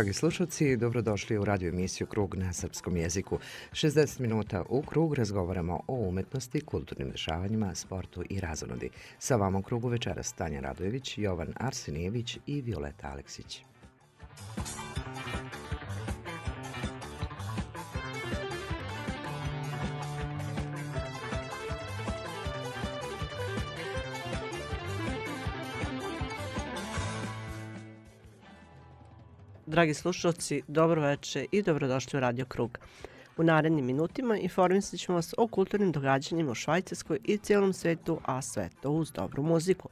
Dragi slušalci, dobrodošli u radio emisiju Krug na srpskom jeziku. 60 minuta u Krug razgovaramo o umetnosti, kulturnim dešavanjima, sportu i razonodi. Sa vama u Krugu večeras Tanja Radojević, Jovan Arsenijević i Violeta Aleksić. Dragi slušalci, dobro veče i dobrodošli u Radio Krug. U narednim minutima informisat ćemo vas o kulturnim događanjima u Švajcarskoj i cijelom svetu, a sve to uz dobru muziku.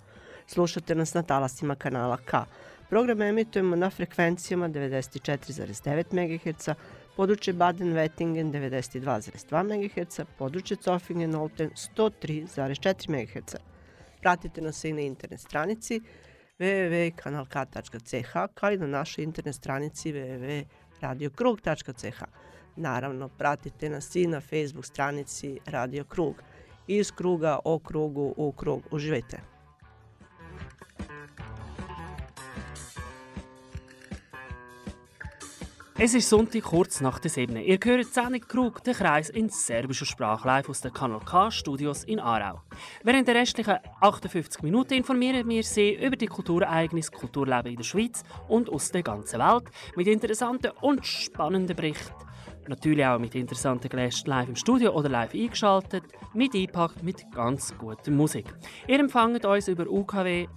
Slušate nas na talasima kanala K. Program emitujemo na frekvencijama 94,9 MHz, područje Baden-Wettingen 92,2 MHz, područje Zofingen-Olten 103,4 MHz. Pratite nas i na internet stranici www.kanalk.ch kao i na našoj internet stranici www.radiokrug.ch. Naravno, pratite nas i na Facebook stranici Radio Krug. Iz kruga o krugu u krug. Uživajte! Es ist Sonntag kurz nach der 7. Ihr hört Sendung Krug, den Kreis in serbischer Sprache live aus den Kanal K Studios in Aarau. Während der restlichen 58 Minuten informieren wir Sie über die Kulturereignisse, Kulturleben in der Schweiz und aus der ganzen Welt mit interessanten und spannenden Berichten. Natürlich auch mit interessanten Gästen live im Studio oder live eingeschaltet, mit eingepackt mit ganz guter Musik. Ihr empfangt uns über UKW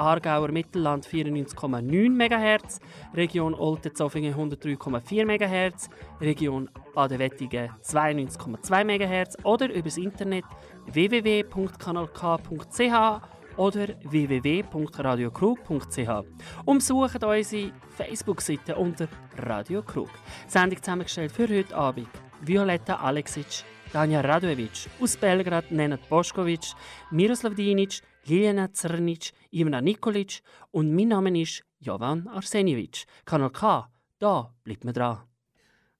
Aargauer Mittelland 94,9 MHz, Region Olten-Zofingen 103,4 MHz, Region Baden-Wettigen 92,2 MHz oder übers Internet www.kanalk.ch oder www.radiokrug.ch. Umsucht unsere Facebook-Seite unter Radio Krug. Sendung zusammengestellt für heute Abend Violetta Aleksic, Tanja Radojevic, aus Belgrad Nenad Boškovic, Miroslav Dinic, Liliana Crnic, Ivana Nikolic und mein Name ist Jovan Arsenjević. Kanal K, da bleibt man dran.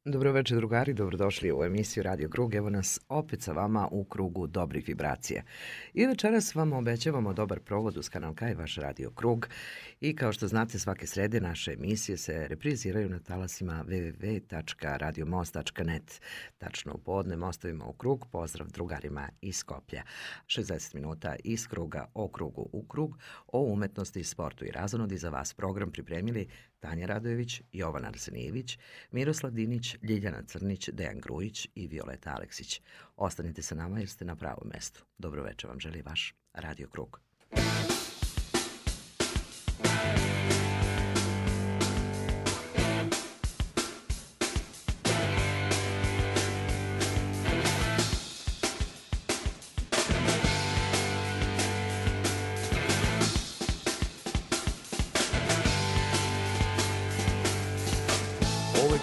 Dobro večer drugari, dobrodošli u emisiju Radio Krug. Evo nas opet sa vama u krugu dobrih vibracija. I večeras vam obećavamo dobar provod uz kanal K i vaš Radio Krug. I kao što znate, svake srede naše emisije se repriziraju na talasima www.radiomost.net. Tačno u podne mostovima u krug. Pozdrav drugarima iz Skoplja. 60 minuta iz kruga o krugu u krug o umetnosti, sportu i razonodi za vas program pripremili Tanja Radojević, Jovan Arsenijević, Miroslav Dinić, Ljiljana Crnić, Dejan Grujić i Violeta Aleksić. Ostanite sa nama jer ste na pravom mestu. Dobro večer vam želi vaš Radio Krug. Ovaj krug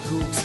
sam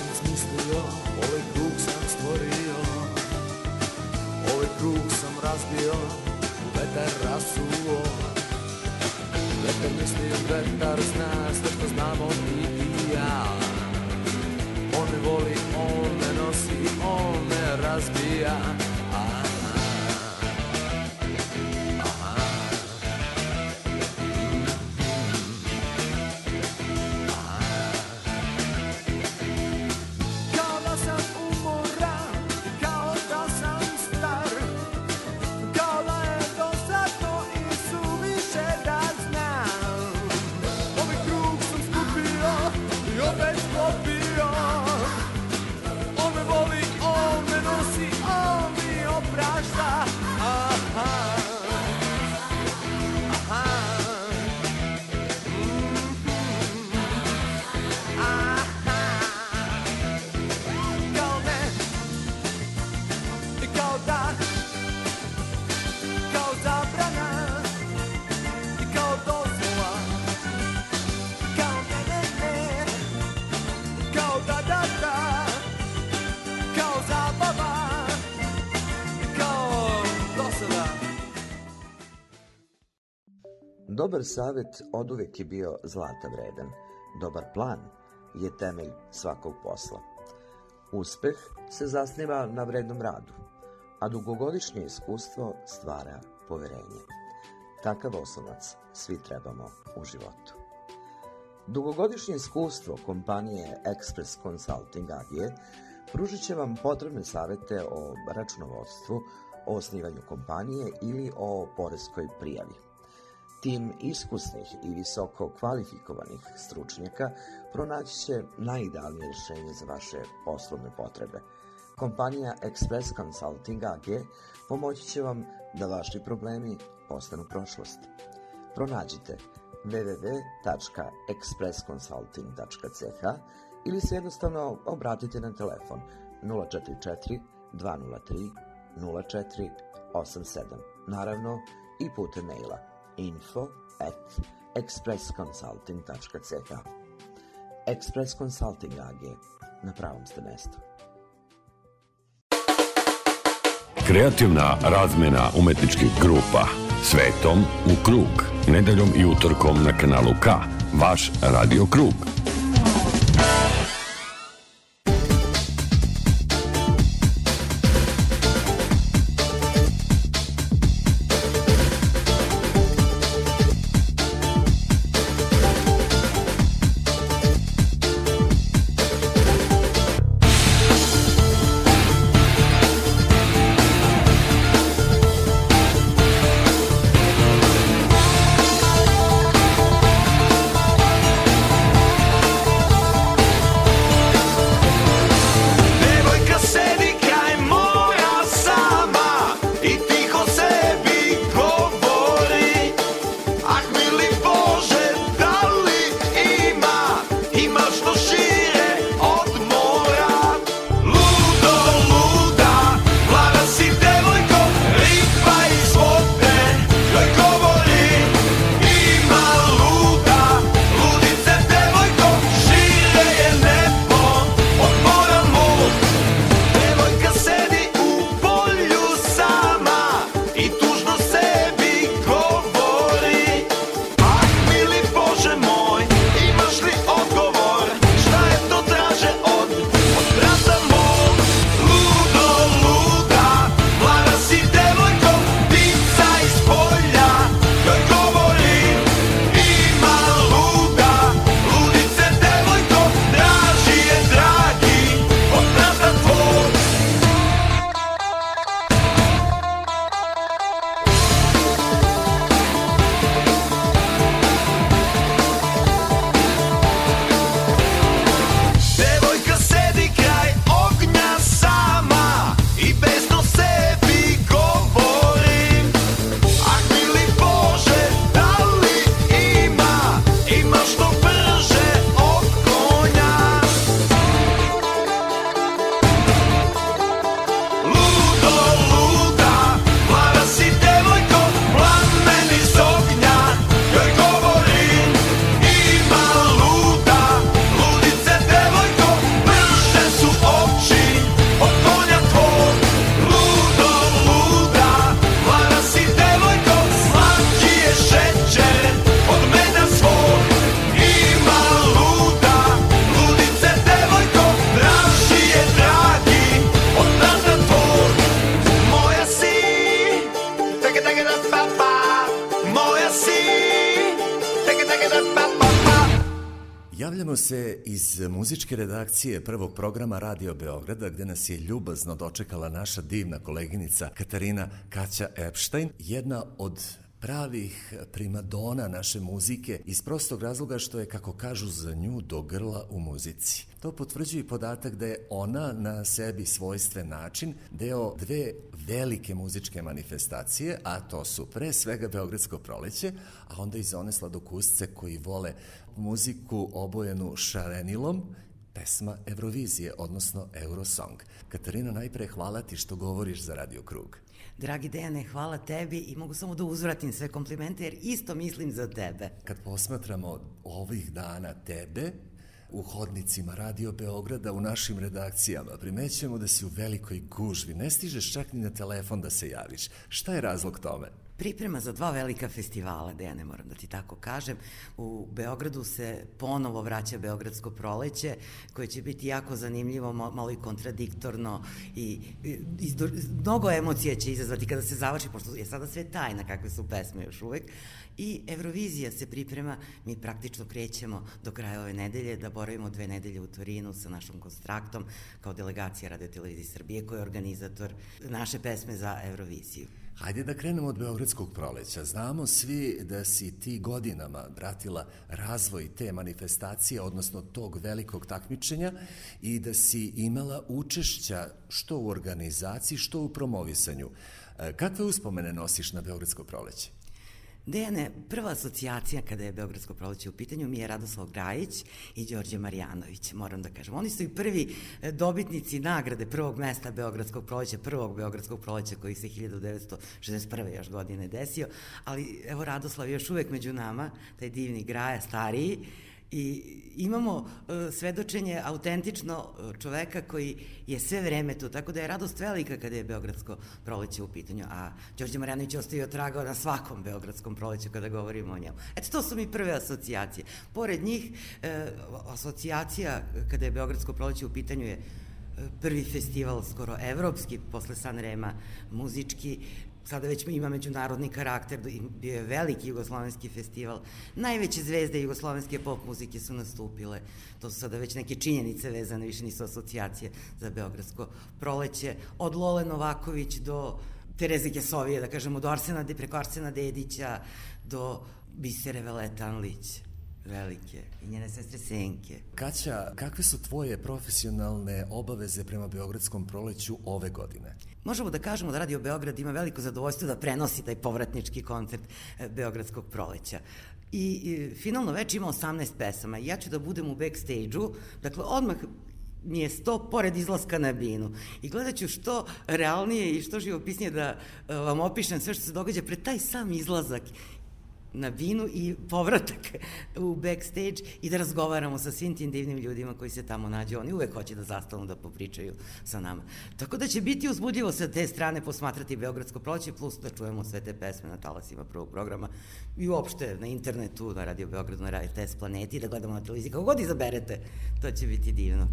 Dobar savet oduvek je bio zlata vredan. Dobar plan je temelj svakog posla. Uspeh se zasniva na vrednom radu, a dugogodišnje iskustvo stvara poverenje. Takav osnovac svi trebamo u životu. Dugogodišnje iskustvo kompanije Express Consulting AG pružit će vam potrebne savete o računovodstvu, o osnivanju kompanije ili o poreskoj prijavi. Tim iskusnih i visoko kvalifikovanih stručnjaka pronaći će najidealnije rješenje za vaše poslovne potrebe. Kompanija Express Consulting AG pomoći će vam da vaši problemi postanu prošlost. Pronađite www.expressconsulting.ch ili se jednostavno obratite na telefon 044 203 0487. Naravno i putem maila info at expressconsulting.ch Express Consulting AG na pravom ste mestu. Kreativna razmena umetničkih grupa Svetom u krug. Nedeljom i utorkom na kanalu K. Vaš Radio Krug. Javljamo se iz muzičke redakcije prvog programa Radio Beograda gde nas je ljubazno dočekala naša divna koleginica Katarina Kaća Epstein, jedna od pravih primadona naše muzike iz prostog razloga što je, kako kažu za nju, do grla u muzici. To potvrđuje i podatak da je ona na sebi svojstven način deo dve velike muzičke manifestacije, a to su pre svega Beogradsko proleće, a onda i za one sladokusce koji vole muziku obojenu šarenilom, pesma Eurovizije, odnosno Eurosong. Katarina, najpre hvala ti što govoriš za Radio Krug. Dragi Dejane, hvala tebi i mogu samo da uzvratim sve komplimente jer isto mislim za tebe. Kad posmatramo ovih dana tebe, u hodnicima Radio Beograda, u našim redakcijama, primećujemo da si u velikoj gužvi, ne stižeš čak ni na telefon da se javiš. Šta je razlog tome? Priprema za dva velika festivala, da ja ne moram da ti tako kažem. U Beogradu se ponovo vraća Beogradsko proleće, koje će biti jako zanimljivo, malo i kontradiktorno i, i, i mnogo emocija će izazvati kada se završi, pošto je sada sve tajna kakve su pesme još uvek. I Eurovizija se priprema, mi praktično krećemo do kraja ove nedelje, da boravimo dve nedelje u Torinu sa našom konstraktom kao delegacija Radio Televizije Srbije koja je organizator naše pesme za Euroviziju. Hajde da krenemo od Beogradskog proleća. Znamo svi da si ti godinama pratila razvoj te manifestacije, odnosno tog velikog takmičenja i da si imala učešća što u organizaciji, što u promovisanju. E, kakve uspomene nosiš na Beogradsko proleće? Dejane, prva asocijacija kada je Beogradsko proleće u pitanju mi je Radoslav Grajić i Đorđe Marjanović, moram da kažem. Oni su i prvi e, dobitnici nagrade prvog mesta Beogradskog proleća, prvog Beogradskog proleća koji se 1961. još godine desio, ali evo Radoslav je još uvek među nama, taj divni Graja, stariji, I imamo uh, svedočenje autentično uh, čoveka koji je sve vreme tu, tako da je radost velika kada je Beogradsko proleće u pitanju, a Đorđe Marjanović ostavio traga na svakom Beogradskom proleću kada govorimo o njemu. Eto, to su mi prve asocijacije. Pored njih, uh, asocijacija kada je Beogradsko proleće u pitanju je prvi festival, skoro evropski, posle Sanrema, muzički, sada već ima međunarodni karakter, bio je veliki jugoslovenski festival. Najveće zvezde jugoslovenske pop muzike su nastupile. To su sada već neke činjenice vezane, više nisu asocijacije za Beogradsko proleće. Od Lole Novaković do Tereze Kesovije, da kažemo, do Arsena, preko Arsena Dedića, do Bisere Veletanlić velike i njene sestre Senke. Kaća, kakve su tvoje profesionalne obaveze prema Beogradskom proleću ove godine? Možemo da kažemo da Radio Beograd ima veliko zadovoljstvo da prenosi taj povratnički koncert e, Beogradskog proleća. I, i finalno već ima 18 pesama ja ću da budem u backstage-u, dakle odmah mi je sto pored izlaska na binu. I gledat ću što realnije i što živopisnije da e, vam opišem sve što se događa pred taj sam izlazak na binu i povratak u backstage i da razgovaramo sa svim tim divnim ljudima koji se tamo nađu. Oni uvek hoće da zastanu da popričaju sa nama. Tako da će biti uzbudljivo sa te strane posmatrati Beogradsko proleće, plus da čujemo sve te pesme na talasima prvog programa i uopšte na internetu, na Radio Beogradu, na Radio Planeti, da gledamo na televiziji, kako god izaberete, to će biti divno.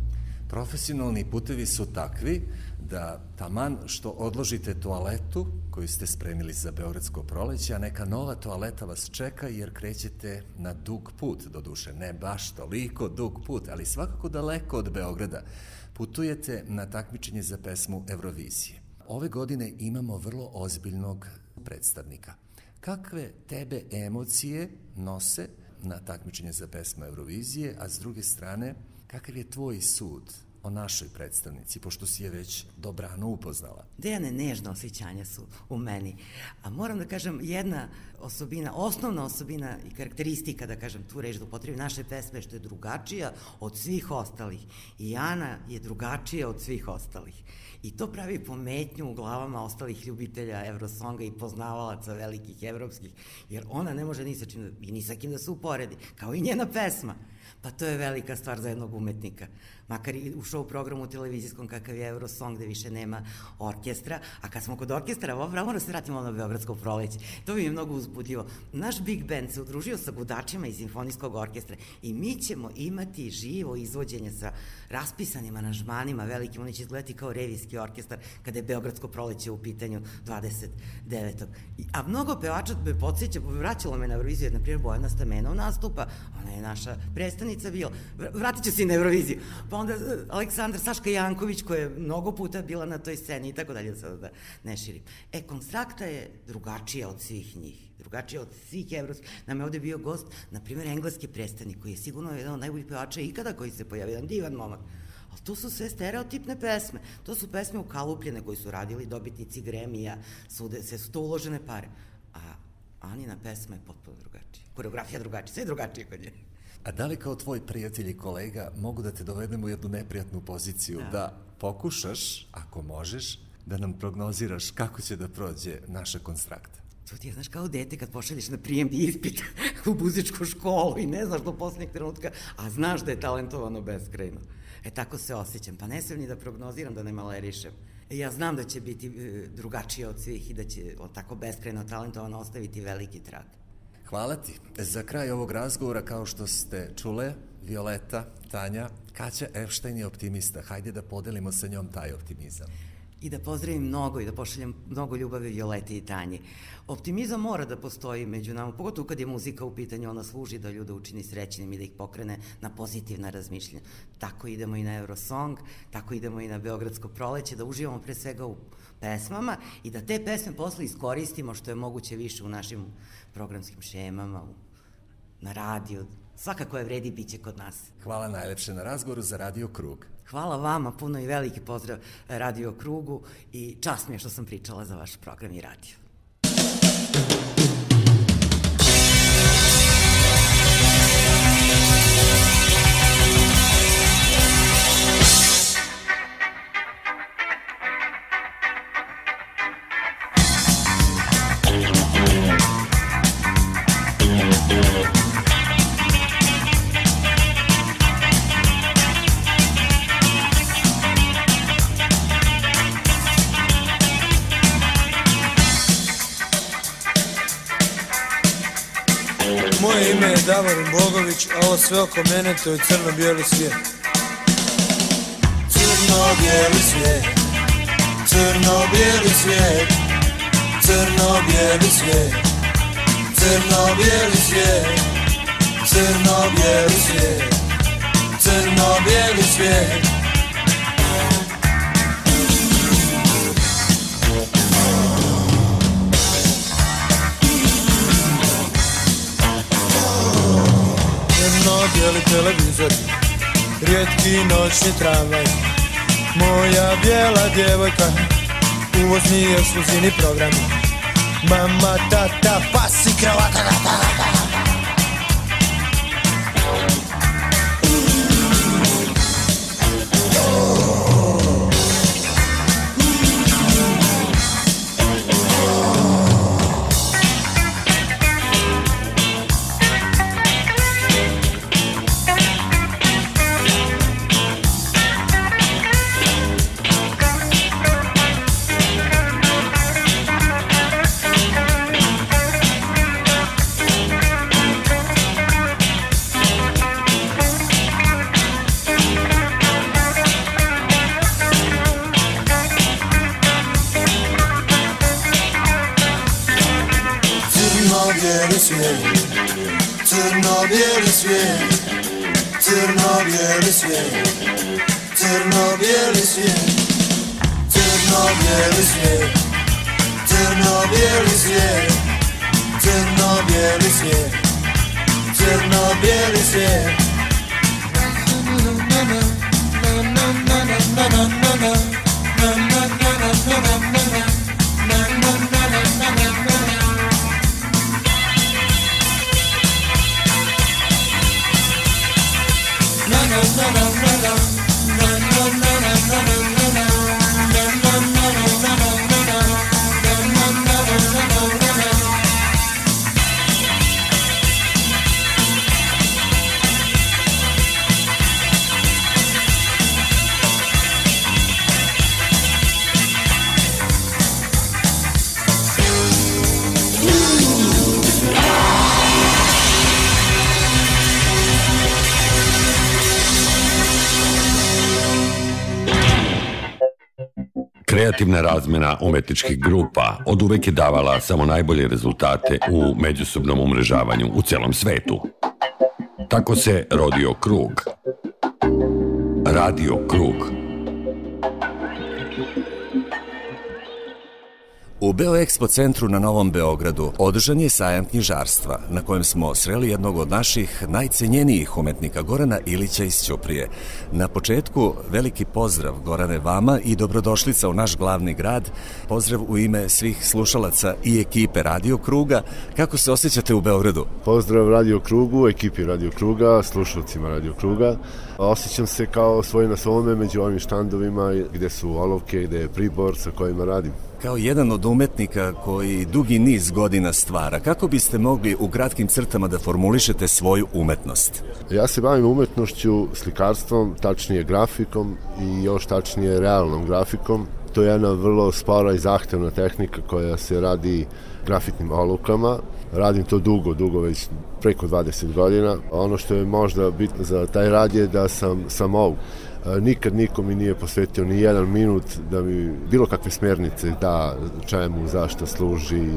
Profesionalni putevi su takvi da taman što odložite toaletu koju ste spremili za Beogradsko proleće, a neka nova toaleta vas čeka jer krećete na dug put, do duše, ne baš toliko dug put, ali svakako daleko od Beograda. Putujete na takmičenje za pesmu Eurovizije. Ove godine imamo vrlo ozbiljnog predstavnika. Kakve tebe emocije nose na takmičenje za pesmu Eurovizije, a s druge strane, kakav je tvoj sud o našoj predstavnici, pošto si je već dobrano upoznala. Dejane nežna osjećanja su u meni. A moram da kažem, jedna osobina, osnovna osobina i karakteristika, da kažem tu reč da upotrebi naše pesme, što je drugačija od svih ostalih. I Ana je drugačija od svih ostalih. I to pravi pometnju u glavama ostalih ljubitelja Eurosonga i poznavalaca velikih evropskih, jer ona ne može ni sa čim, i ni sa kim da se uporedi, kao i njena pesma. Pa to je velika stvar za jednog umetnika. Makar i u show programu televizijskom kakav je Eurosong gde više nema orkestra, a kad smo kod orkestra, ovo pravo da se vratimo na Beogradsko proleće. To mi je mnogo uzbudljivo. Naš Big Band se udružio sa gudačima iz simfonijskog orkestra i mi ćemo imati živo izvođenje sa raspisanim aranžmanima velikim, oni će izgledati kao revijski orkestar kada je Beogradsko proleće u pitanju 29. A mnogo pevača me podsjeća, vraćalo me na Euroviziju, na primjer Bojana Stamenov nastupa, ona je naša predstavnica bila, vratit ću se i na Euroviziju, pa onda e, Aleksandar Saška Janković koja je mnogo puta bila na toj sceni i tako dalje, sada da ne širim. E, Konstrakta je drugačija od svih njih drugačije od svih evropskih. Nam je ovde bio gost, na primjer, engleski predstavnik, koji je sigurno jedan od najboljih pevača ikada koji se pojavio, jedan divan momak. Ali to su sve stereotipne pesme. To su pesme ukalupljene koji su radili dobitnici Gremija, sude, sve su to uložene pare. A Anina pesma je potpuno drugačija. Koreografija drugačija, sve je drugačije kod nje. A da li kao tvoj prijatelj i kolega mogu da te dovedemo u jednu neprijatnu poziciju da, da pokušaš, ako možeš, da nam prognoziraš kako će da prođe naša konstrakta? To ti je, znaš, kao dete kad pošalješ na prijemni ispit u muzičku školu i ne znaš do poslednjeg trenutka, a znaš da je talentovano beskrajno. E tako se osjećam. Pa ne smem ni da prognoziram, da ne malerišem. E, ja znam da će biti e, drugačije od svih i da će on tako beskreno talentovan ostaviti veliki trag. Hvala ti. Za kraj ovog razgovora, kao što ste čule, Violeta, Tanja, Kaća Epštajn je optimista. Hajde da podelimo sa njom taj optimizam i da pozdravim mnogo i da pošaljem mnogo ljubavi Violeti i Tanji. Optimizam mora da postoji među nama, pogotovo kad je muzika u pitanju, ona služi da ljude učini srećnim i da ih pokrene na pozitivna razmišljenja. Tako idemo i na Eurosong, tako idemo i na Beogradsko proleće, da uživamo pre svega u pesmama i da te pesme posle iskoristimo što je moguće više u našim programskim šemama, na radiju, svakako je vredi biće kod nas. Hvala najlepše na razgovoru za Radio Krug. Hvala vama, puno i veliki pozdrav Radio Krugu i čast mi je što sam pričala za vaš program i radio. Davorin Bogović, a ovo sve oko mene to je crno-bijeli svijet. Crno-bijeli svijet, crno-bijeli svijet, crno-bijeli svijet, crno-bijeli svijet, crno-bijeli svijet, crno-bijeli svijet. Bijeli televizor Rijetki noćni tramvaj. Moja bijela djevojka Uvozni ekskluzivni program. Mama, tata, pasi, kravata, gata, gata Kreativna razmena umetničkih grupa od uvek je davala samo najbolje rezultate u međusobnom umrežavanju u celom svetu. Tako se rodio krug. Radio krug. U Beoexpo centru na Novom Beogradu održan je sajam knjižarstva, na kojem smo sreli jednog od naših najcenjenijih umetnika Gorana Ilića iz Ćuprije. Na početku veliki pozdrav Gorane vama i dobrodošlica u naš glavni grad. Pozdrav u ime svih slušalaca i ekipe Radio Kruga. Kako se osjećate u Beogradu? Pozdrav Radio Krugu, ekipi Radio Kruga, slušalcima Radio Kruga. Osjećam se kao svoj na svome među ovim štandovima gde su olovke, gde je pribor sa kojima radim. Kao jedan od umetnika koji dugi niz godina stvara. Kako biste mogli u kratkim crtama da formulišete svoju umetnost? Ja se bavim umetnošću, slikarstvom, tačnije grafikom i još tačnije realnom grafikom. To je jedna vrlo spora i zahtevna tehnika koja se radi grafitnim olukama. Radim to dugo, dugo, već preko 20 godina. Ono što je možda bitno za taj rad je da sam samouk nikad niko mi nije posvetio ni jedan minut da mi bilo kakve smernice da čemu, zašto služi.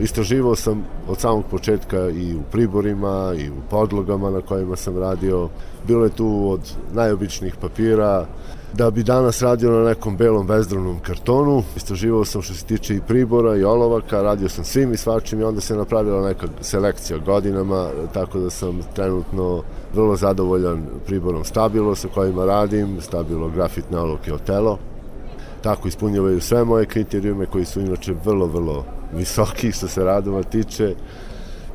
Istraživao sam od samog početka i u priborima i u podlogama na kojima sam radio. Bilo je tu od najobičnijih papira, da bi danas radio na nekom belom vezdravnom kartonu. Istraživao sam što se tiče i pribora i olovaka, radio sam svim i svačim i onda se napravila neka selekcija godinama, tako da sam trenutno vrlo zadovoljan priborom Stabilo sa kojima radim, Stabilo grafitne olovke Otelo. Tako ispunjavaju sve moje kriterijume koji su inače vrlo, vrlo visoki što se radova tiče.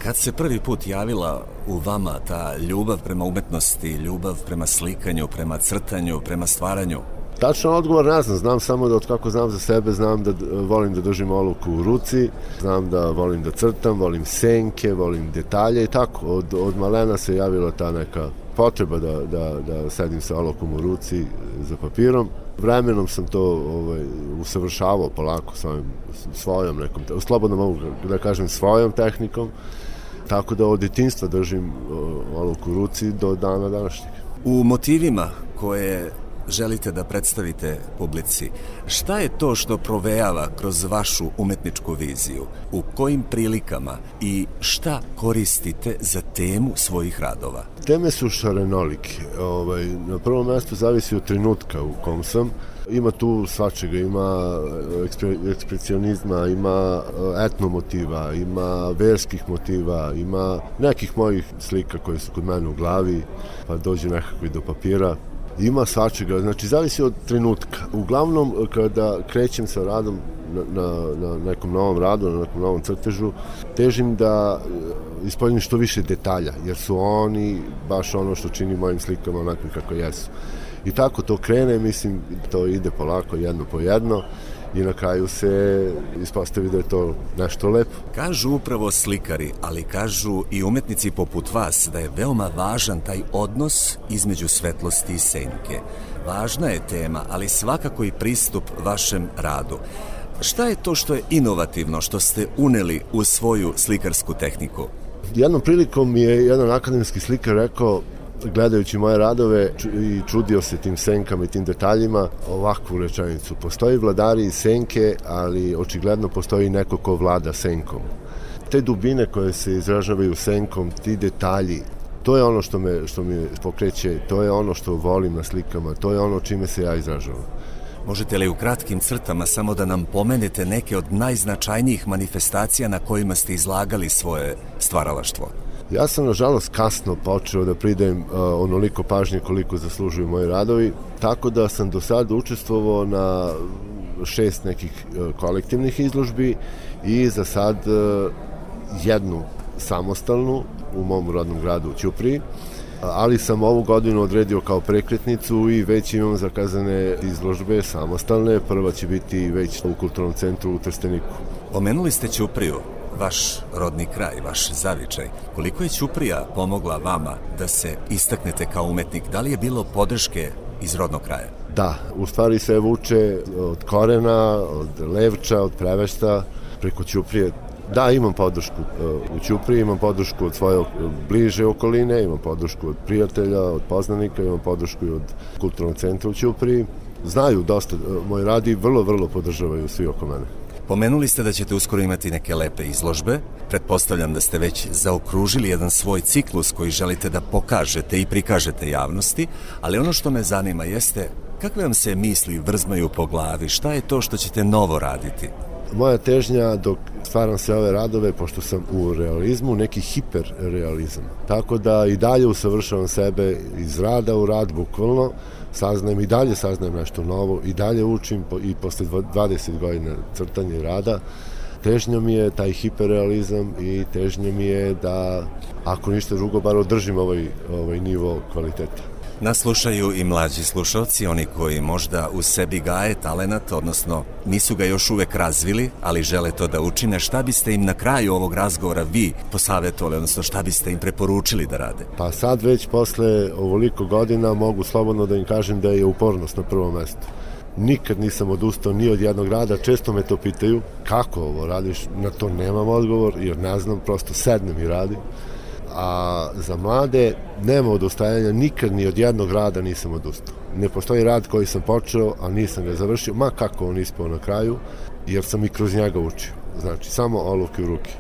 Kad se prvi put javila u vama ta ljubav prema umetnosti, ljubav prema slikanju, prema crtanju, prema stvaranju? Tačno odgovor ne znam, znam samo da od kako znam za sebe, znam da volim da držim oluku u ruci, znam da volim da crtam, volim senke, volim detalje i tako. Od, od malena se javila ta neka potreba da, da, da sedim sa olukom u ruci za papirom. Vremenom sam to ovaj, usavršavao polako svojom, svojom nekom, slobodno mogu da kažem svojom tehnikom, Tako da od detinstva držim olovku u ruci do dana današnjeg. U motivima koje želite da predstavite publici, šta je to što provejava kroz vašu umetničku viziju? U kojim prilikama i šta koristite za temu svojih radova? Teme su šarenolike. Ovaj, na prvom mestu zavisi od trenutka u kom sam. Ima tu svačega, ima ekspre, ekspresionizma, ima eh, etno motiva, ima verskih motiva, ima nekih mojih slika koje su kod mene u glavi, pa dođe nekakvi do papira. Ima svačega, znači zavisi od trenutka. Uglavnom, kada krećem sa radom na, na, na nekom novom radu, na nekom novom crtežu, težim da eh, ispoljim što više detalja, jer su oni baš ono što čini mojim slikama onakvim kako jesu. I tako to krene, mislim, to ide polako jedno po jedno i na kraju se ispostavi da je to nešto lepo. Kažu upravo slikari, ali kažu i umetnici poput vas da je veoma važan taj odnos između svetlosti i senke. Važna je tema, ali svakako i pristup vašem radu. Šta je to što je inovativno, što ste uneli u svoju slikarsku tehniku? Jednom prilikom je jedan akademski slikar rekao gledajući moje radove i čudio se tim senkama i tim detaljima ovakvu rečenicu. Postoji vladari i senke, ali očigledno postoji neko ko vlada senkom. Te dubine koje se izražavaju senkom, ti detalji, to je ono što me, što me pokreće, to je ono što volim na slikama, to je ono čime se ja izražavam. Možete li u kratkim crtama samo da nam pomenete neke od najznačajnijih manifestacija na kojima ste izlagali svoje stvaralaštvo? Ja sam, nažalost, kasno počeo da pridajem uh, onoliko pažnje koliko zaslužuju moji radovi, tako da sam do sada učestvovao na šest nekih uh, kolektivnih izložbi i za sad uh, jednu samostalnu u mom rodnom gradu u Ćupriji, ali sam ovu godinu odredio kao prekretnicu i već imam zakazane izložbe samostalne. Prva će biti već u kulturnom centru u Trsteniku. Pomenuli ste Ćupriju vaš rodni kraj, vaš zavičaj. Koliko je Ćuprija pomogla vama da se istaknete kao umetnik? Da li je bilo podrške iz rodnog kraja? Da, u stvari sve vuče od korena, od levča, od prevešta, preko Ćuprije. Da, imam podršku e, u Ćupriji, imam podršku od svoje bliže okoline, imam podršku od prijatelja, od poznanika, imam podršku i od kulturnog centra u Ćupriji. Znaju dosta e, moj radi, vrlo, vrlo podržavaju svi oko mene. Pomenuli ste da ćete uskoro imati neke lepe izložbe. Pretpostavljam da ste već zaokružili jedan svoj ciklus koji želite da pokažete i prikažete javnosti, ali ono što me zanima jeste kakve vam se misli vrzmaju po glavi, šta je to što ćete novo raditi? Moja težnja dok stvaram sve ove radove, pošto sam u realizmu, neki hiperrealizam. Tako da i dalje usavršavam sebe iz rada u rad, bukvalno, saznajem i dalje saznajem nešto novo i dalje učim i posle 20 godina crtanja i rada težnja mi je taj hiperrealizam i težnja mi je da ako ništa drugo bar održim ovaj, ovaj nivo kvaliteta. Nas slušaju i mlađi slušalci, oni koji možda u sebi gaje talenat, odnosno nisu ga još uvek razvili, ali žele to da učine. Šta biste im na kraju ovog razgovora vi posavetovali, odnosno šta biste im preporučili da rade? Pa sad već posle ovoliko godina mogu slobodno da im kažem da je upornost na prvom mestu. Nikad nisam odustao ni od jednog rada, često me to pitaju kako ovo radiš, na to nemam odgovor jer ne znam, prosto sednem i radim a za mlade nema odustajanja, nikad ni od jednog rada nisam odustao. Ne postoji rad koji sam počeo, a nisam ga završio, ma kako on ispao na kraju, jer sam i kroz njega učio. Znači, samo olovke u ruke.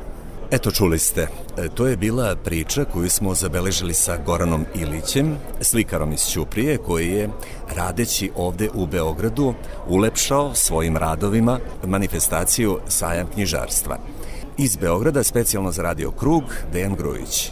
Eto čuli ste, e, to je bila priča koju smo zabeležili sa Goranom Ilićem, slikarom iz Ćuprije, koji je radeći ovde u Beogradu ulepšao svojim radovima manifestaciju Sajam knjižarstva. Iz Beograda specijalno za Radio Krug, Dejan Grujić.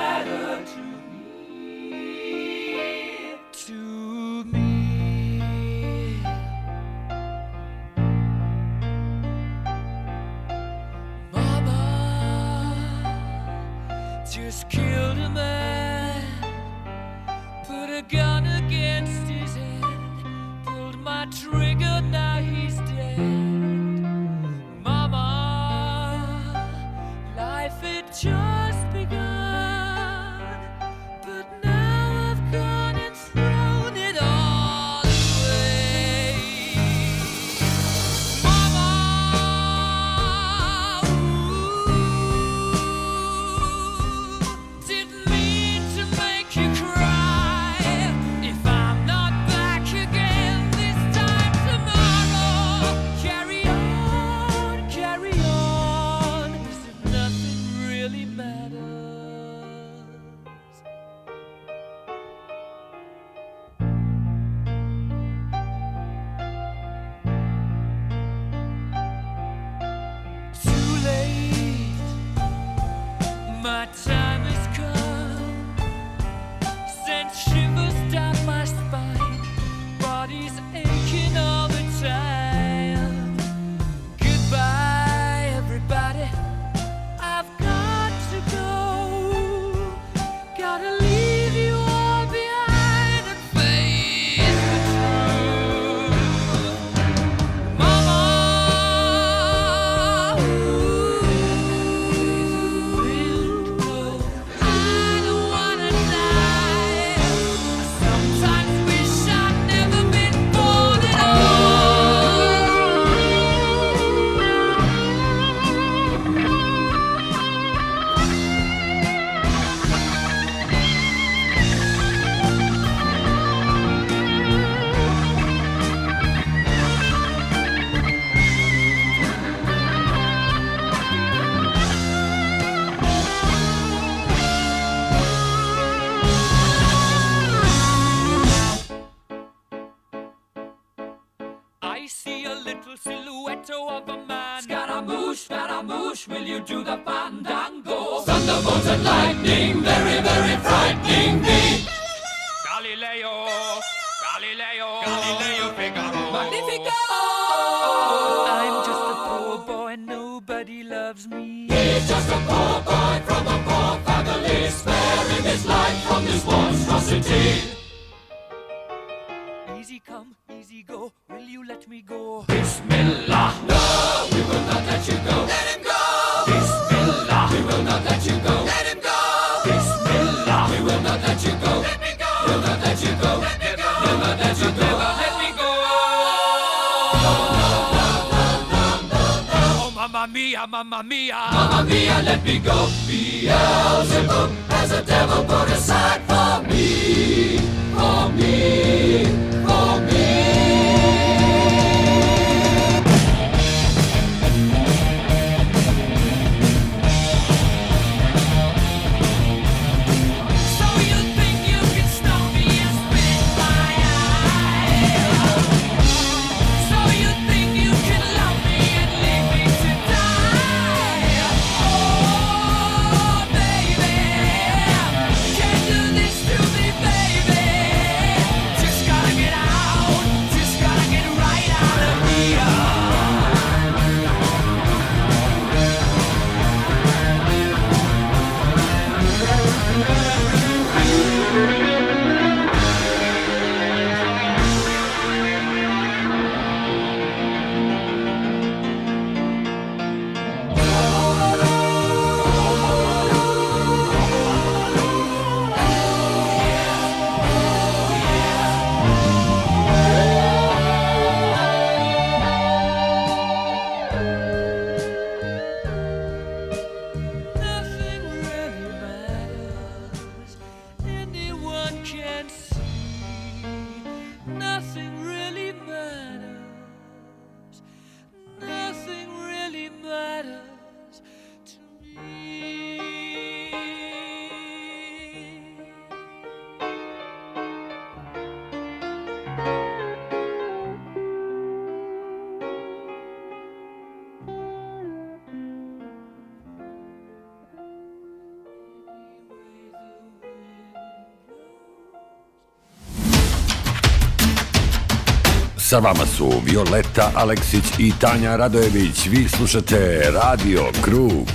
Sa vama su Violeta Aleksić i Tanja Radojević. Vi slušate Radio Krug.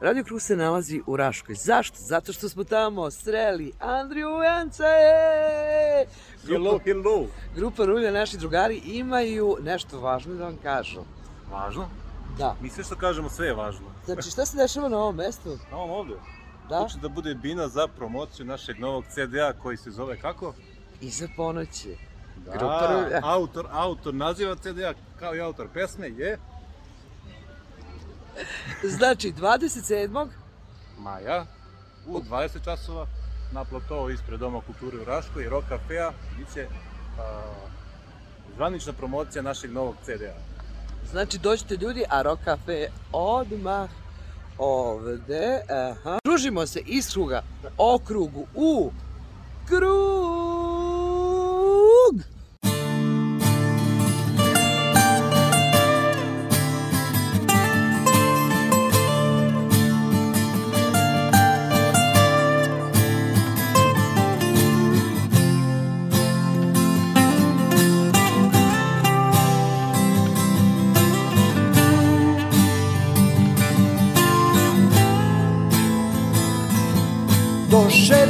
Radio Krug se nalazi u Raškoj. Zašto? Zato što smo tamo sreli Andriju Vujance! Hello, hello. Grupa Rulja, naši drugari, imaju nešto važno da vam kažu. Važno? Da. Mi sve što kažemo, sve je važno. Znači, šta se dešava na ovom mestu? Na ovom ovde? Da? Hoće da bude bina za promociju našeg novog CD-a koji se zove kako? Iza ponoći. Da, Grupa Rulja. autor, autor naziva CD-a kao i autor pesme je Znači, 27. Maja u 20 časova na platovu ispred Doma kulture u Raškoj i Rock Cafea biće a, zvanična promocija našeg novog CD-a. Znači, dođite ljudi, a Rock Cafe je odmah ovde. Aha. Družimo se iz kruga o krugu u krug.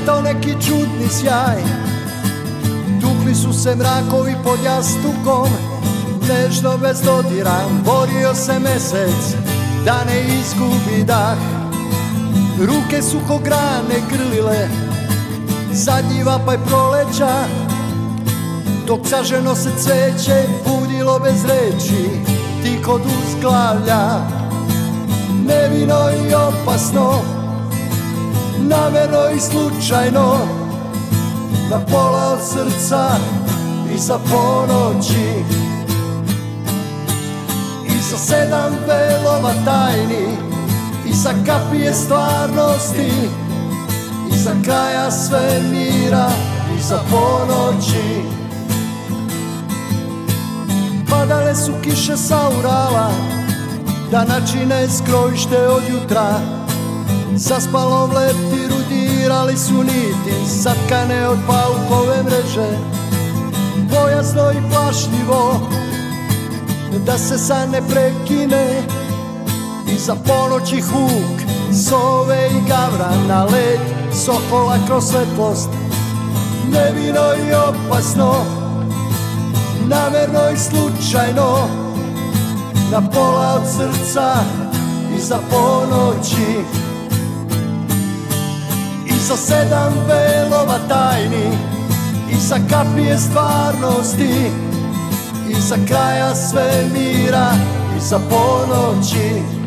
Došetao neki čudni sjaj. Tukli su se mrakovi pod jastukom Nežno bez dodira. Borio se mesec Da ne izgubi dah. Ruke su ko grane grlile Zadnji vapaj proleća. Dok saženo se cveće Budilo bez reči Ti kod uzglavlja. Nevino i opasno Namerno i slučajno Na pola od srca Iza ponoći. Iza sedam velova tajni Iza kapije stvarnosti Iza kraja svemira Iza ponoći. Padale su kiše sa Urala Da načine skrojište od jutra Sa spalom leptiru dirali su niti Satkane od paukove mreže. Bojasno i plašljivo Da se san ne prekine. Iza ponoći huk Sove i gavra na led Sokola kroz svetlost Nevino i opasno Namerno i slučajno Na pola od srca Iza ponoći Iza sedam velova tajni. Iza kapije stvarnosti Iza kraja svemira Iza ponoći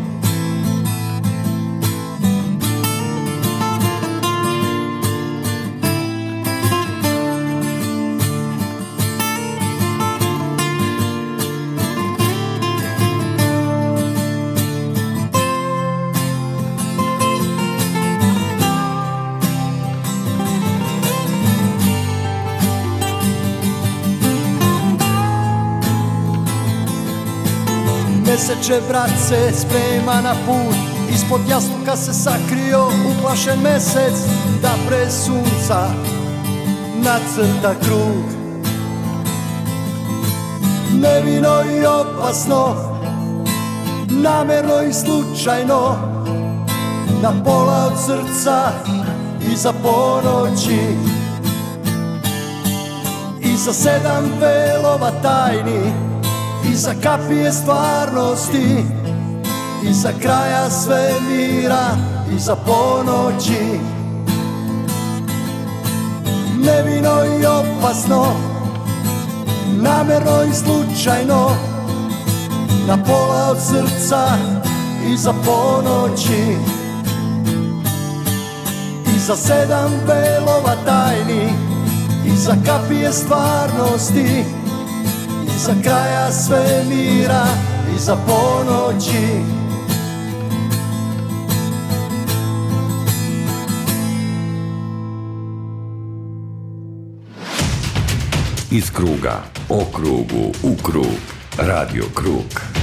Meseče brat se sprema na put. Ispod jastuka se sakrio uplašen mesec Da pre sunca nacrta krug. Nevino i opasno Namerno i slučajno Na pola od srca Iza ponoći. Iza sedam velova tajni Iza kapije stvarnosti Iza kraja svemira Iza ponoći. Nevino i opasno Namerno i slučajno Na pola od srca Iza ponoći. Iza sedam velova tajni Iza kapije stvarnosti Iza kraja svemira Iza ponoći Iz kruga, o krugu, u krug, radio krug.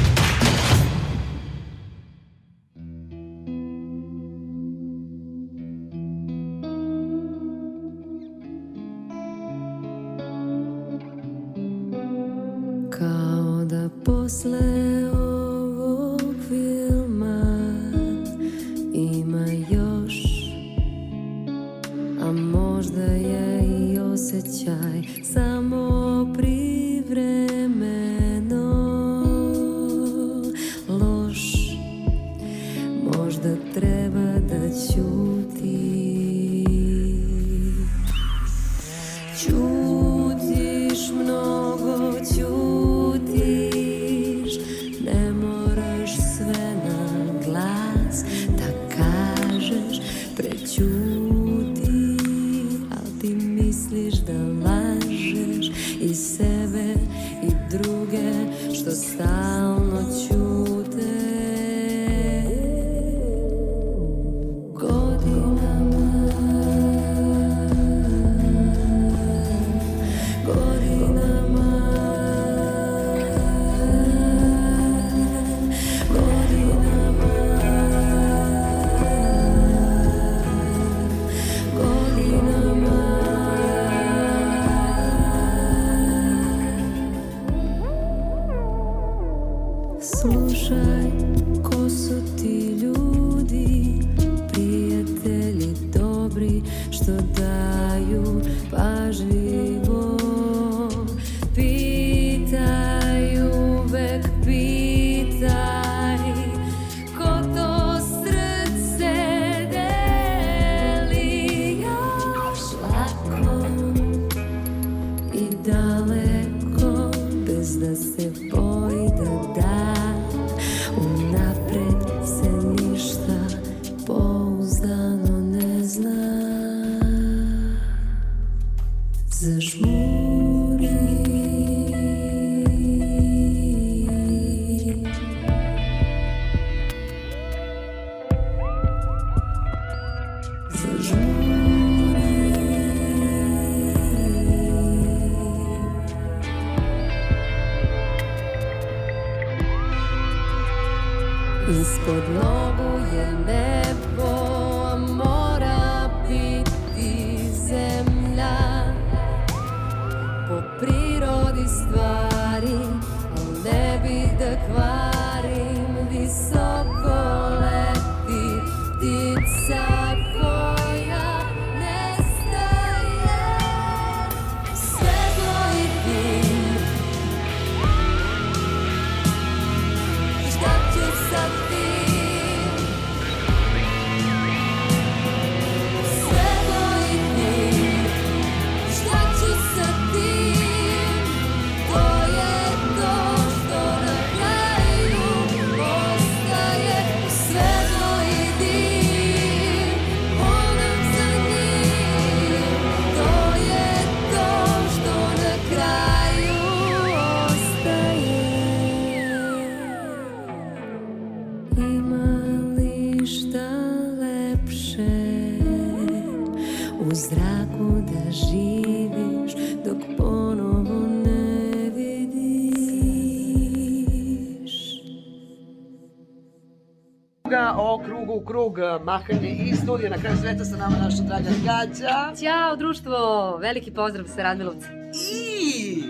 Krug, mahanje i studija na kraju sveta sa nama naša draga Gaća. Ćao društvo, veliki pozdrav sa Radmilovca. I...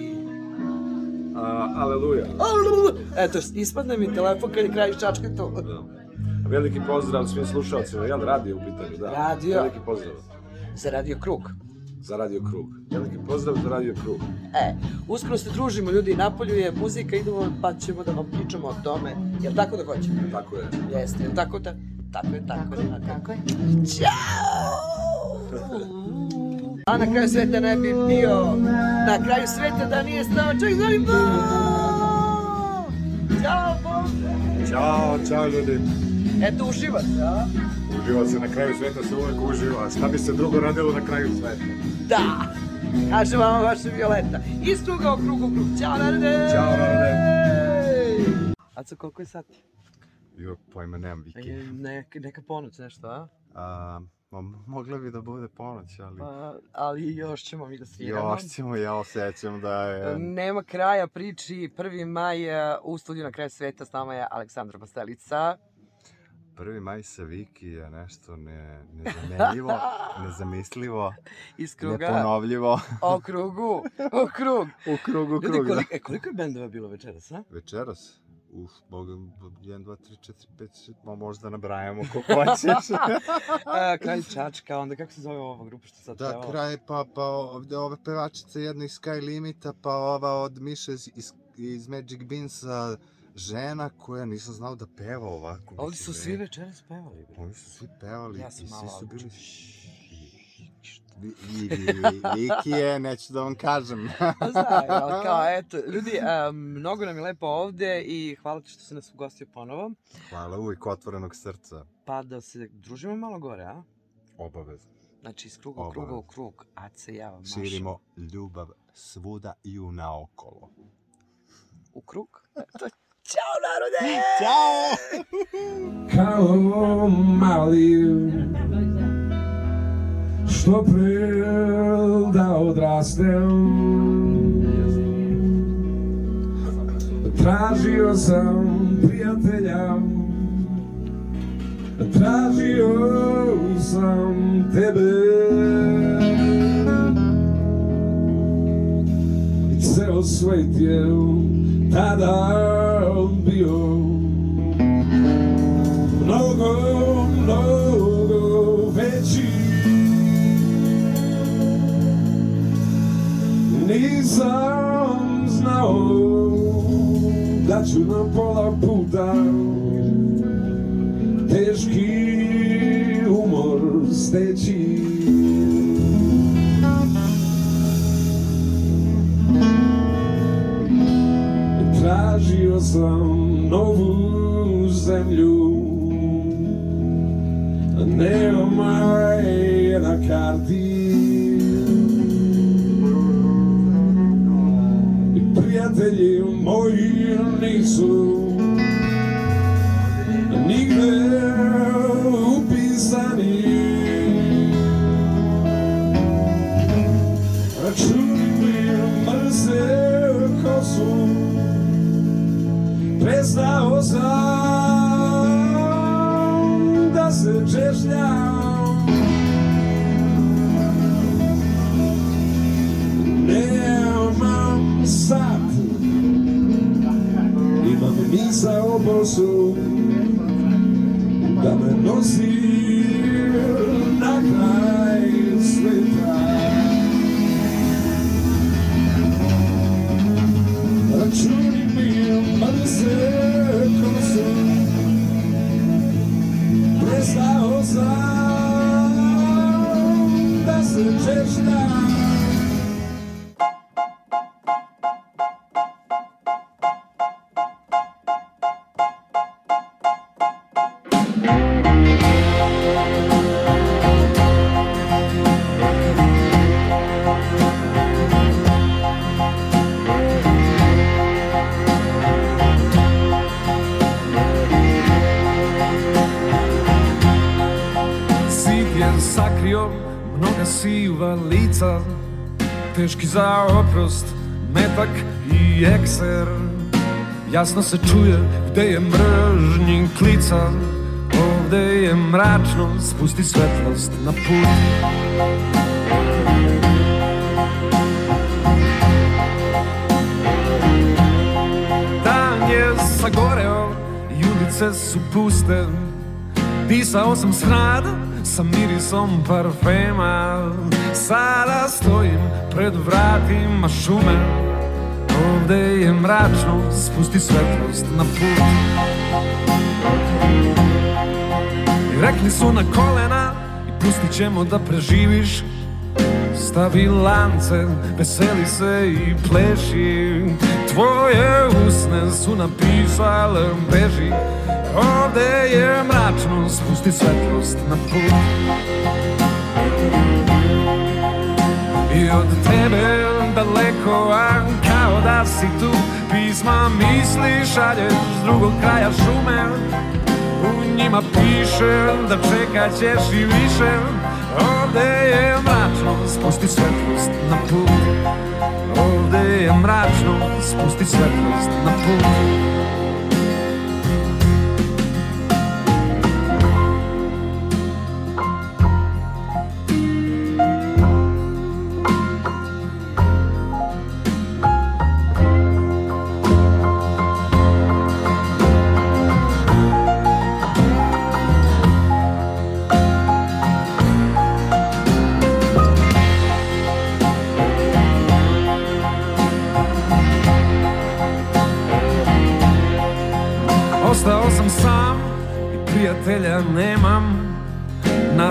A, aleluja. Eto, ispadne mi telefon kad je kraj čačka to. Veliki pozdrav svim slušalcima, jel radio u pitanju, da. Radio. Veliki pozdrav. Za Radio Krug. Za Radio Krug. Veliki pozdrav za Radio Krug. E, uskoro se družimo ljudi, napolju je muzika, idemo pa ćemo da vam pričamo o tome. Jel tako da hoćemo? Tako je. Jeste, jel tako da? Tako je, tako, je, tako, tako je. Ćao! A na kraju sveta ne bi bio na kraju sveta da nije stao čak za mi Ćao, Bože! Ćao, čao ljudi. Eto, uživa se, a? Uživa se na kraju sveta, se uvek uživa. Šta bi se drugo radilo na kraju sveta? Da! Kaže vama vaša Violeta. Iz kruga u krugu krug. Ćao, narode! Ćao, narode! A co, koliko je sati? Jo, pojma, nemam vike. Neka, neka ponoć nešto, a? A, ma, mogla bi da bude ponoć, ali... Pa, ali još ćemo mi da sviramo. Još ćemo, ja osjećam da je... Nema kraja priči. 1. maj uh, u studiju na kraju sveta s nama je Aleksandra Pastelica. 1. maj sa Viki je nešto ne, nezamenljivo, nezamislivo, Iz kruga. neponovljivo. O krugu, o krug. U krugu, u Ljudi, koliko, e, koliko je bendova bilo večeras, a? Večeras? Uf, boga, 1, 2, 3, 4, 5, 6, ma možda nabrajamo ko hoćeš. A, kralj Čačka, onda kako se zove ova grupa što sad Da, pevala? kraj, pa, pa ovde ove pevačice, jedna iz Sky Limita, pa ova od Miše iz, iz, iz Magic Beansa, žena koja nisam znao da peva ovako. Ovdje mislim, su da svi večeras pevali. Oni su svi pevali Ja sam i svi su bili... Vi, vi, vi, vi, Viki je, neću da vam kažem. Pa Znam, ali kao, eto, ljudi, a, mnogo nam je lepo ovde i hvala ti što si nas ugostio ponovo. Hvala uvijek otvorenog srca. Pa da se družimo malo gore, a? Obavezno. Znači, iz kruga u kruga u krug, a se ja vam mašem. Širimo ljubav svuda i u naokolo. U krug? Eto, Ćao, narode! Ćao! Kao mali Što pre da odrastem Tražio sam prijatelja Tražio sam tebe I ceo svet je tada bio mnogo Nisam znao da ću na pola puta teški umor steći Tražio sam novu zemlju Nema je na karti Jasno se čuje gde je mržnjin klica Ovde je mračno, spusti svetlost na put. Dan je sagoreo i ulice su puste Disao sam smrada sa mirisom parfema. Sada stojim pred vratima šume Ovde je mračno, spusti svetlost na put. I rekli su na kolena i pustit ćemo da preživiš. Stavi lance, veseli se i pleši. Tvoje usne su napisale beži. Ovde je mračno, spusti svetlost na put. I od tebe daleko, a kao da si tu. Pisma misli šalješ s drugog kraja šume. U njima piše da čekat ćeš i više. Ovde je mračno, spusti svetlost na put. Ovde je mračno, spusti svetlost na put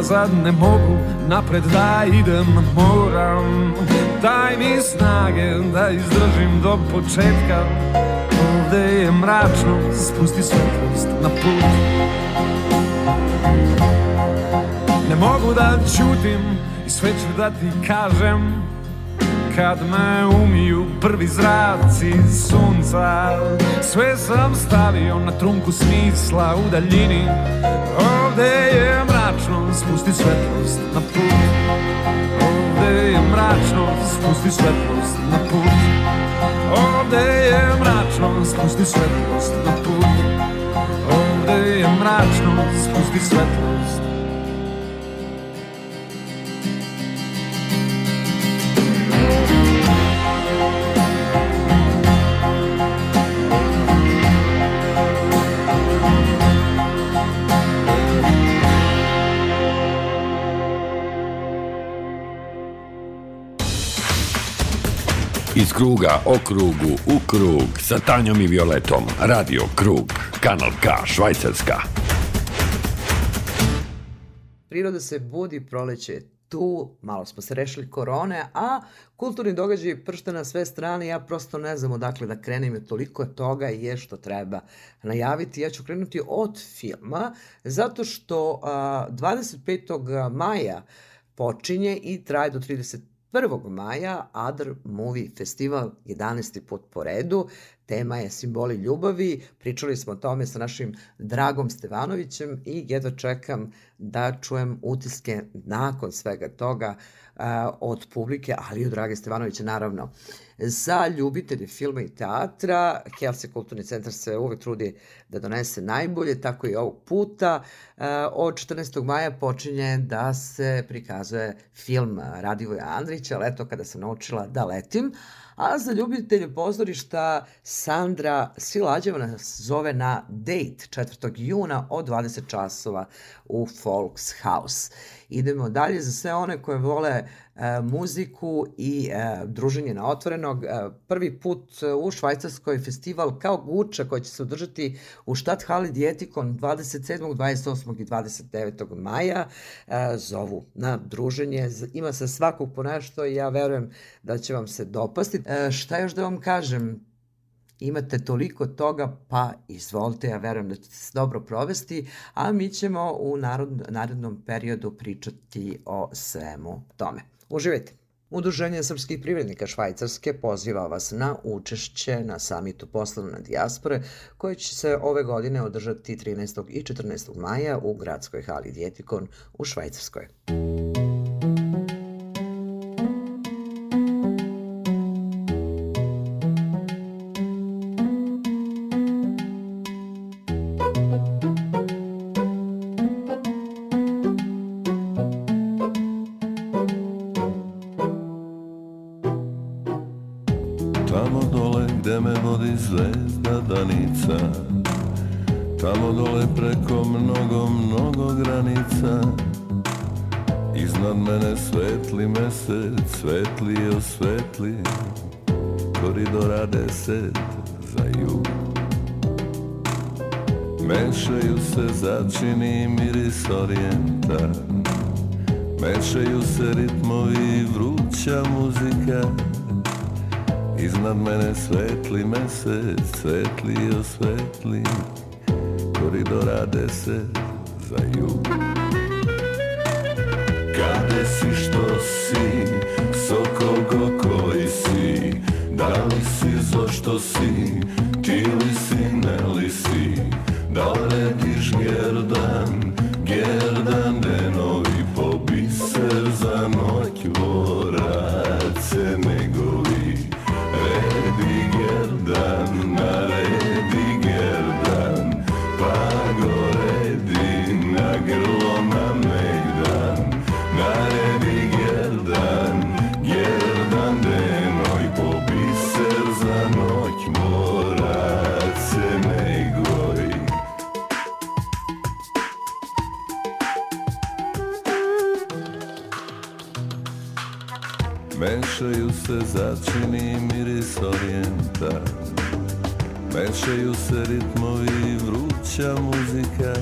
Nazad ne mogu, napred da idem moram. Daj mi snage da izdržim do početka. Ovde je mračno, spusti svetlost na put. Ne mogu da ćutim i sve ću da ti kažem. Kad me umiju prvi zraci sunca Sve sam stavio na trunku smisla u daljini. Ovde je mračno, spusti svetlost na put. Ovde je mračno, spusti svetlost na put. Ovde je mračno, spusti svetlost na put. Ovde je mračno, spusti svetlost Iz kruga o krugu u krug sa Tanjom i Violetom. Radio Krug. Kanal K. Švajcarska. Priroda se budi, proleće je tu, malo smo se rešili korone, a kulturni događaj pršta na sve strane, ja prosto ne znam odakle da krenem, jer toliko toga je što treba najaviti. Ja ću krenuti od filma, zato što a, 25. maja počinje i traje do 30 1. maja Other Movie Festival 11. put po redu. Tema je simboli ljubavi. Pričali smo o tome sa našim Dragom Stevanovićem i jedva čekam da čujem utiske nakon svega toga uh, od publike, ali i od Drage Stevanovića naravno. Za ljubitelje filma i teatra, Helse Kulturni centar se uvek trudi da donese najbolje, tako i ovog puta. Uh, od 14. maja počinje da se prikazuje film Radivoja Andrića, Leto kada sam naučila da letim, a za ljubitelje pozorišta Sandra Silađeva nas zove na date 4. juna od 20 časova u Folks House. Idemo dalje za sve one koje vole e, muziku i e, druženje na otvorenog. E, prvi put u Švajcarskoj festival kao Guča koji će se održati u Štat Hali Dietikon 27., 28. i 29. maja e, zovu na druženje. Ima se svakog po nešto i ja verujem da će vam se dopasti. E, šta još da vam kažem? imate toliko toga, pa izvolite, ja verujem da ćete se dobro provesti, a mi ćemo u narod, narednom periodu pričati o svemu tome. Uživajte! Udruženje srpskih privrednika Švajcarske poziva vas na učešće na samitu poslovne dijaspore koje će se ove godine održati 13. i 14. maja u gradskoj hali Djetikon u Švajcarskoj. jasna i vruća muzika. Iznad mene svetli mesec, svetli osvetli. Koridora deset za jug. Kade si, što si, sokol ko koji si? Da li si, zašto si, ti li si, ne li si? Da li rediš gerdan, gerdan začini miris orijenta Mešaju se ritmovi vruća muzika.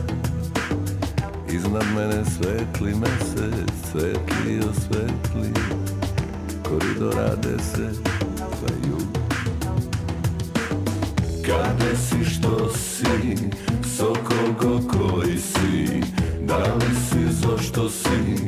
Iznad mene svetli mesec, svetli osvetli. Koridora deset za jug. Kade si, što si, sokol ko koji si? Da li si, zašto si,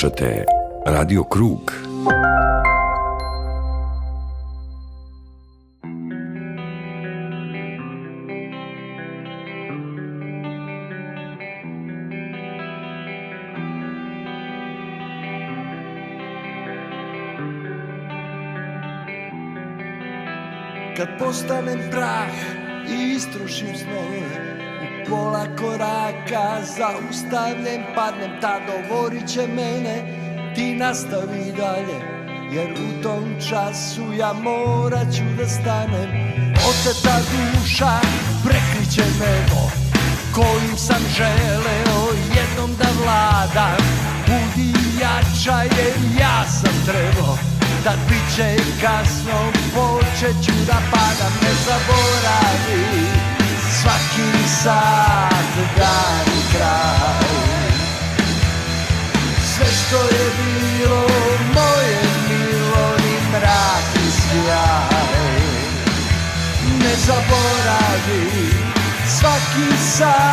slušate Radio Krug. Kad postanem prah i istrušim snove pola koraka zaustavljem, padnem Tad govorit će mene Ti nastavi dalje Jer u tom času ja morat ću da stanem. Oteta duša prekriće nebo Kojim sam želeo jednom da vladam. Budi jača jer ja sam trebao Tad bit će kasno, počet ću da padam. Ne zaboravi svaki sat, dan i kraj. Sve što je bilo moje milo ni mrak i sjaj. Ne zaboravi svaki sat,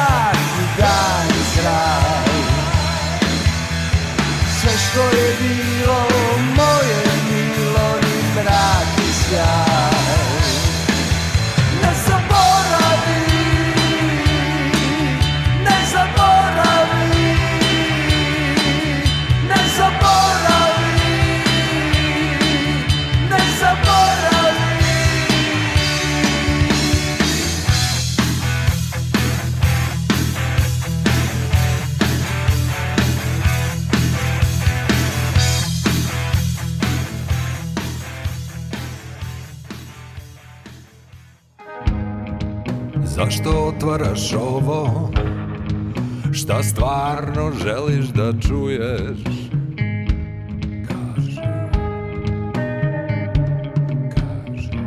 čuješ? Kaži Kaži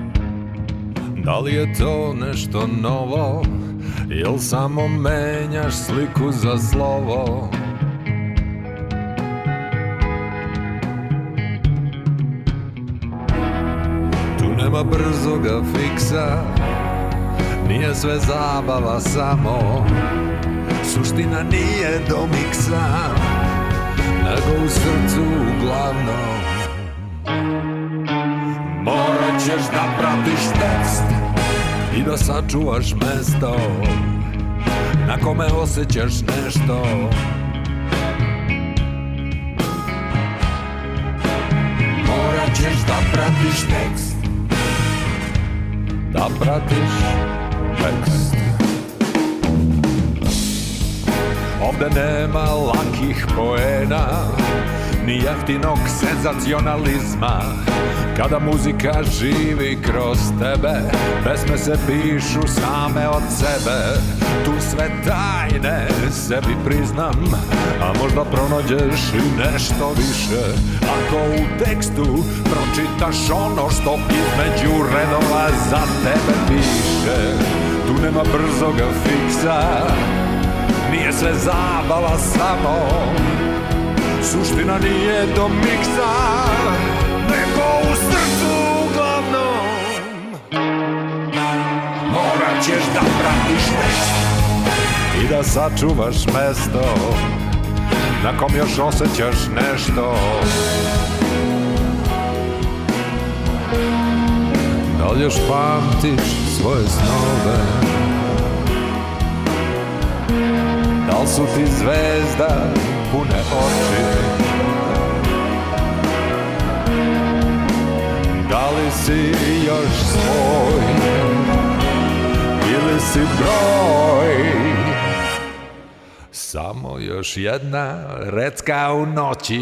Da li je to nešto novo? Jel samo menjaš sliku za slovo? Tu nema brzoga fiksa Nije sve zabava samo Suština nije do miksa Nego u srcu uglavnom Morat ćeš da pratiš tekst I da sačuvaš mesto. Na kome osjećaš nešto. Morat ćeš da pratiš tekst Da pratiš tekst Ovde nema lakih poena Ni jeftinog senzacionalizma. Kada muzika živi kroz tebe Pesme se pišu same od sebe. Tu sve tajne sebi priznam A možda pronađeš i nešto više. Ako u tekstu pročitaš ono što između redova za tebe piše Tu nema brzoga fiksa nije sve zabava samo Suština nije do miksa Nego u srcu uglavnom. Morat ćeš da pratiš tekst I da sačuvaš mesto Na kom još osjećaš nešto. Da li još pamtiš svoje snove Da li su ti zvezda pune oči? Da li si još svoj Ili si broj? Samo još jedna recka u noći.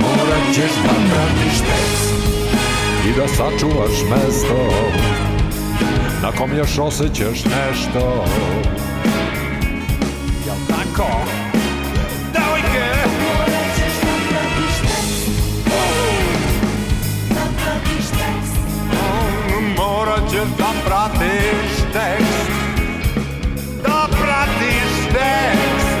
Morat ćeš da pratiš tekst I da sačuvaš mesto Na kom još osjećaš nešto Jel tako? Devojke! Morat ćeš da pratiš tekst Da pratiš tekst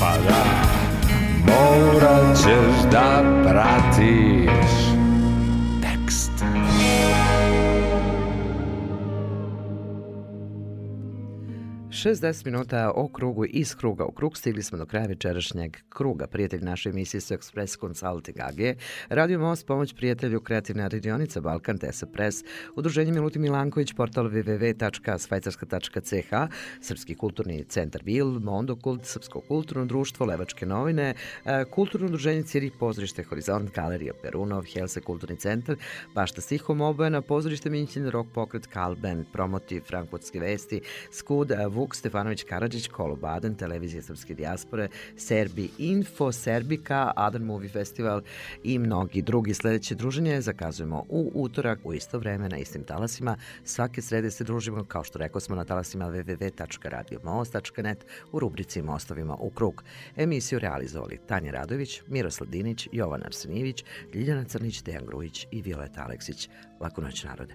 Pa da Morat ćeš da pratiš 60 minuta o krugu iz kruga u krug. Stigli smo do kraja večerašnjeg kruga. Prijatelj naše emisije su Express Consulting AG, Radio Most, pomoć prijatelju Kreativna radionica Balkan, TESA Press, Udruženje Miluti Milanković, portal www.svajcarska.ch, Srpski kulturni centar VIL, Mondokult, Srpsko kulturno društvo, Levačke novine, e, Kulturno udruženje Cirih, pozorište Horizont, Galerija Perunov, Helse kulturni centar, Bašta Stihom Obojena, pozorište Minćin, Rock Pokret, Kalben, Promotiv, Frankfurtske vesti, Skud, Vuk Stefanović Karadžić, Kolo Baden, Televizija Srpske dijaspore, Serbi Info, Serbika, Adan Movie Festival i mnogi drugi. Sledeće druženje zakazujemo u utorak u isto vreme na istim talasima. Svake srede se družimo, kao što rekao smo, na talasima www.radiomost.net u rubrici Mostovima u krug. Emisiju realizovali Tanja Radović, Miroslav Dinić, Jovan Arsenijević, Ljiljana Crnić, Dejan Grujić i Violeta Aleksić. Laku noć narode.